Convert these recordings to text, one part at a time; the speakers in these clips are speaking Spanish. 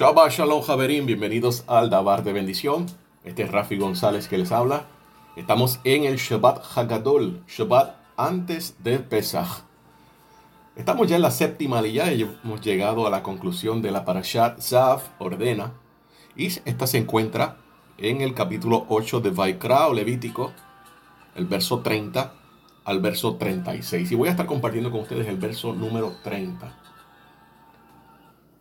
Shabbat Shalom Javerín, bienvenidos al Dabar de Bendición. Este es Rafi González que les habla. Estamos en el Shabbat Hagadol, Shabbat antes de Pesach. Estamos ya en la séptima y ya hemos llegado a la conclusión de la Parashat Zaf, ordena. Y esta se encuentra en el capítulo 8 de Vaikra Levítico, el verso 30 al verso 36. Y voy a estar compartiendo con ustedes el verso número 30.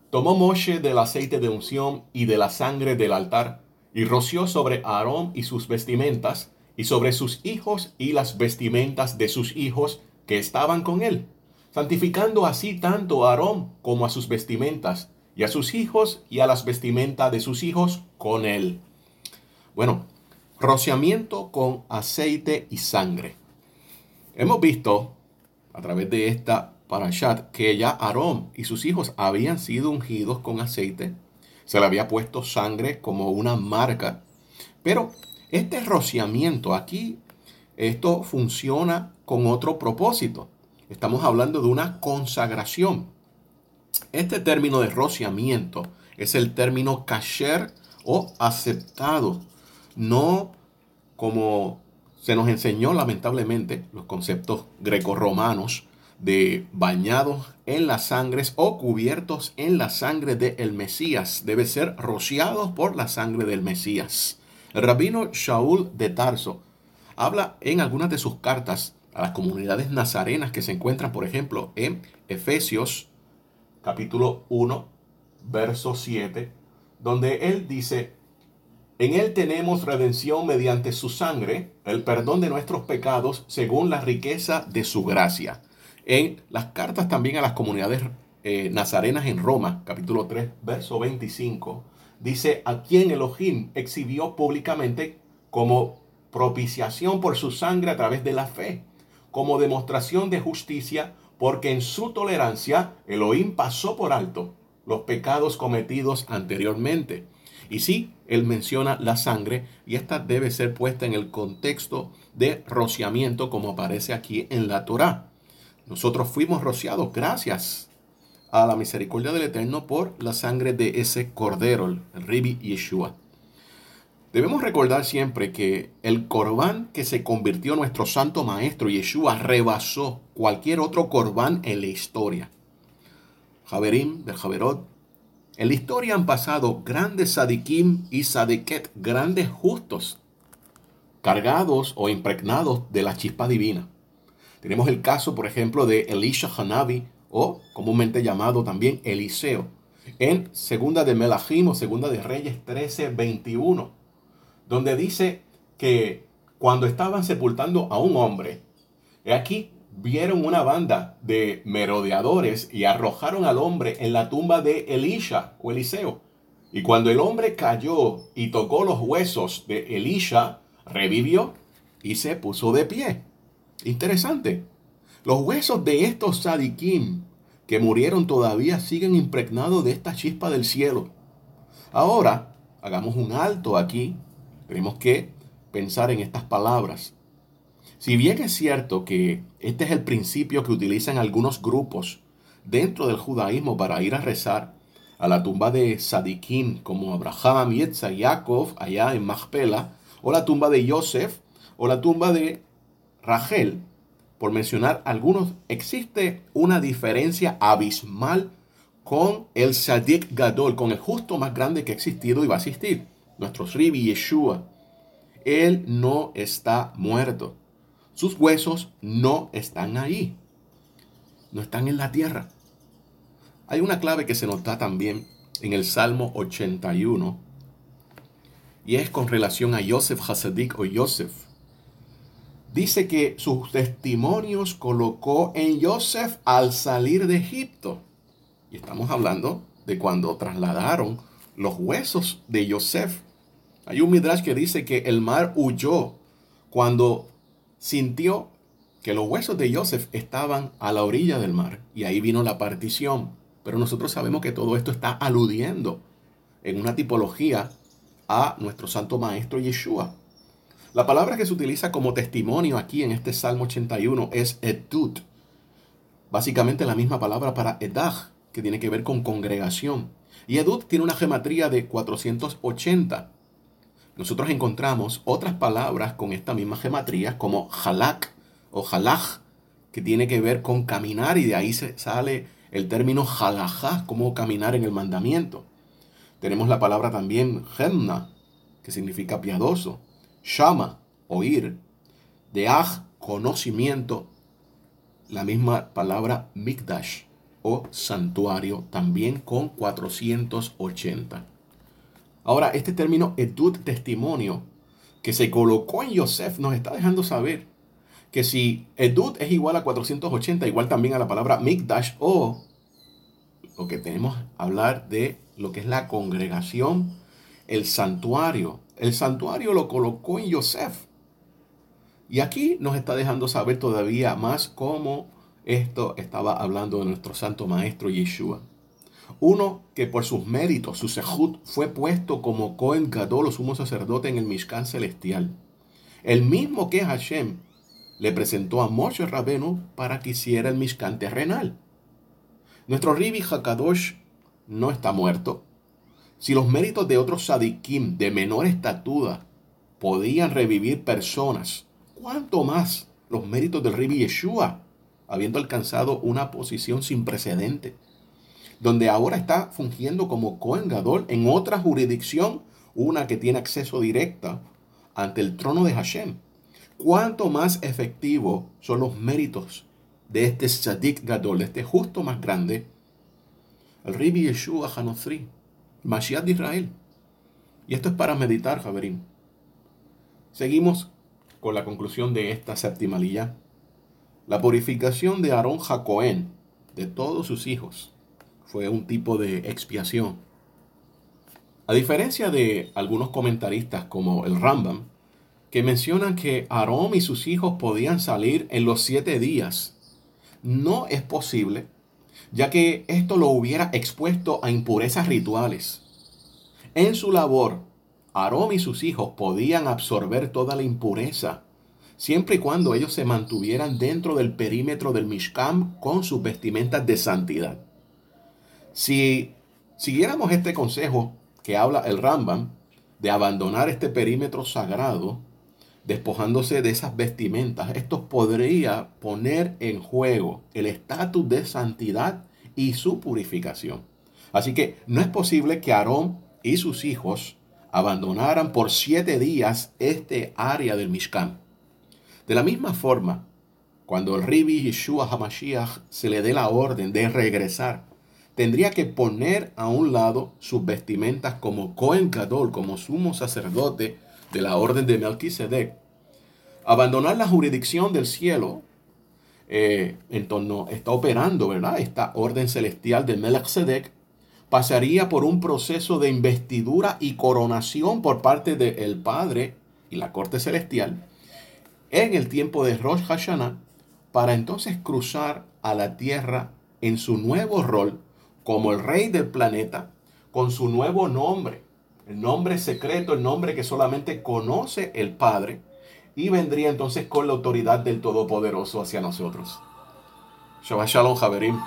Tomó Moshe del aceite de unción y de la sangre del altar, y roció sobre Aarón y sus vestimentas, y sobre sus hijos y las vestimentas de sus hijos que estaban con él, santificando así tanto a Aarón como a sus vestimentas, y a sus hijos y a las vestimentas de sus hijos con él. Bueno, rociamiento con aceite y sangre. Hemos visto a través de esta parashat que ya Aarón y sus hijos habían sido ungidos con aceite. Se le había puesto sangre como una marca. Pero este rociamiento aquí, esto funciona con otro propósito. Estamos hablando de una consagración. Este término de rociamiento es el término kasher o aceptado, no como se nos enseñó lamentablemente los conceptos grecorromanos de bañados en las sangres o cubiertos en la sangre del Mesías. Debe ser rociados por la sangre del Mesías. El rabino Shaul de Tarso habla en algunas de sus cartas a las comunidades nazarenas que se encuentran, por ejemplo, en Efesios capítulo 1, verso 7, donde él dice, en Él tenemos redención mediante su sangre, el perdón de nuestros pecados según la riqueza de su gracia. En las cartas también a las comunidades eh, nazarenas en Roma, capítulo 3, verso 25, dice, a quien Elohim exhibió públicamente como propiciación por su sangre a través de la fe, como demostración de justicia, porque en su tolerancia Elohim pasó por alto los pecados cometidos anteriormente y sí, él menciona la sangre y esta debe ser puesta en el contexto de rociamiento como aparece aquí en la Torá. Nosotros fuimos rociados gracias a la misericordia del Eterno por la sangre de ese cordero, el Ribi Yeshua. Debemos recordar siempre que el corbán que se convirtió nuestro santo maestro Yeshua rebasó cualquier otro corbán en la historia. Javerim del Javerot en la historia han pasado grandes sadikim y sadeket, grandes justos, cargados o impregnados de la chispa divina. Tenemos el caso, por ejemplo, de Elisha Hanabi, o comúnmente llamado también Eliseo, en Segunda de Melahim o Segunda de Reyes 13, 21, donde dice que cuando estaban sepultando a un hombre, he aquí vieron una banda de merodeadores y arrojaron al hombre en la tumba de Elisha o Eliseo. Y cuando el hombre cayó y tocó los huesos de Elisha, revivió y se puso de pie. Interesante. Los huesos de estos sadikim que murieron todavía siguen impregnados de esta chispa del cielo. Ahora, hagamos un alto aquí. Tenemos que pensar en estas palabras. Si bien es cierto que este es el principio que utilizan algunos grupos dentro del judaísmo para ir a rezar a la tumba de Sadikim como Abraham, y Yaakov allá en Machpela, o la tumba de Yosef, o la tumba de Rachel, por mencionar algunos, existe una diferencia abismal con el Sadik Gadol, con el justo más grande que ha existido y va a existir, nuestro Ribi Yeshua. Él no está muerto. Sus huesos no están ahí. No están en la tierra. Hay una clave que se nota también en el Salmo 81 y es con relación a Yosef Hasadik o Yosef. Dice que sus testimonios colocó en Yosef al salir de Egipto. Y estamos hablando de cuando trasladaron los huesos de Yosef. Hay un midrash que dice que el mar huyó cuando sintió que los huesos de Joseph estaban a la orilla del mar y ahí vino la partición. Pero nosotros sabemos que todo esto está aludiendo en una tipología a nuestro santo maestro Yeshua. La palabra que se utiliza como testimonio aquí en este Salmo 81 es edut. Básicamente la misma palabra para edah, que tiene que ver con congregación. Y Edut tiene una gematría de 480. Nosotros encontramos otras palabras con esta misma gematría como halak o halaj, que tiene que ver con caminar y de ahí se sale el término halajá, como caminar en el mandamiento. Tenemos la palabra también gemna, que significa piadoso, shama, oír, deaj, conocimiento, la misma palabra mikdash o santuario, también con 480. Ahora, este término edut testimonio que se colocó en Yosef nos está dejando saber que si edut es igual a 480, igual también a la palabra mikdash o lo que tenemos hablar de lo que es la congregación, el santuario. El santuario lo colocó en Yosef. Y aquí nos está dejando saber todavía más cómo esto estaba hablando de nuestro santo maestro Yeshua. Uno que por sus méritos, su sejud, fue puesto como Cohen Gadol, o sumo sacerdote en el Mishkan celestial. El mismo que Hashem le presentó a Moshe Rabenu para que hiciera el Mishkan terrenal. Nuestro Ribi Hakadosh no está muerto. Si los méritos de otros sadikim de menor estatura podían revivir personas ¿Cuánto más los méritos del Ribi Yeshua, habiendo alcanzado una posición sin precedente, donde ahora está fungiendo como Cohen en otra jurisdicción, una que tiene acceso directo ante el trono de Hashem? ¿Cuánto más efectivo son los méritos de este Sadik Gadol, de este justo más grande, el Ribi Yeshua Hanofri, Mashiach de Israel? Y esto es para meditar, Javerín. Seguimos con la conclusión de esta séptima lilla. La purificación de Aarón Jacoén, de todos sus hijos, fue un tipo de expiación. A diferencia de algunos comentaristas como el Rambam, que mencionan que Aarón y sus hijos podían salir en los siete días, no es posible, ya que esto lo hubiera expuesto a impurezas rituales. En su labor Aarón y sus hijos podían absorber toda la impureza, siempre y cuando ellos se mantuvieran dentro del perímetro del Mishkan con sus vestimentas de santidad. Si siguiéramos este consejo que habla el Rambam de abandonar este perímetro sagrado, despojándose de esas vestimentas, esto podría poner en juego el estatus de santidad y su purificación. Así que no es posible que Aarón y sus hijos abandonaran por siete días este área del Mishkan. De la misma forma, cuando el Ribi Yeshua HaMashiach se le dé la orden de regresar, tendría que poner a un lado sus vestimentas como Cohen como sumo sacerdote de la orden de Melquisedec, abandonar la jurisdicción del cielo, eh, en torno, está operando, ¿verdad? Esta orden celestial de Melchizedek pasaría por un proceso de investidura y coronación por parte del Padre y la corte celestial en el tiempo de Rosh Hashanah para entonces cruzar a la tierra en su nuevo rol como el rey del planeta con su nuevo nombre, el nombre secreto, el nombre que solamente conoce el Padre y vendría entonces con la autoridad del Todopoderoso hacia nosotros. Shabbat Shalom, Javerim.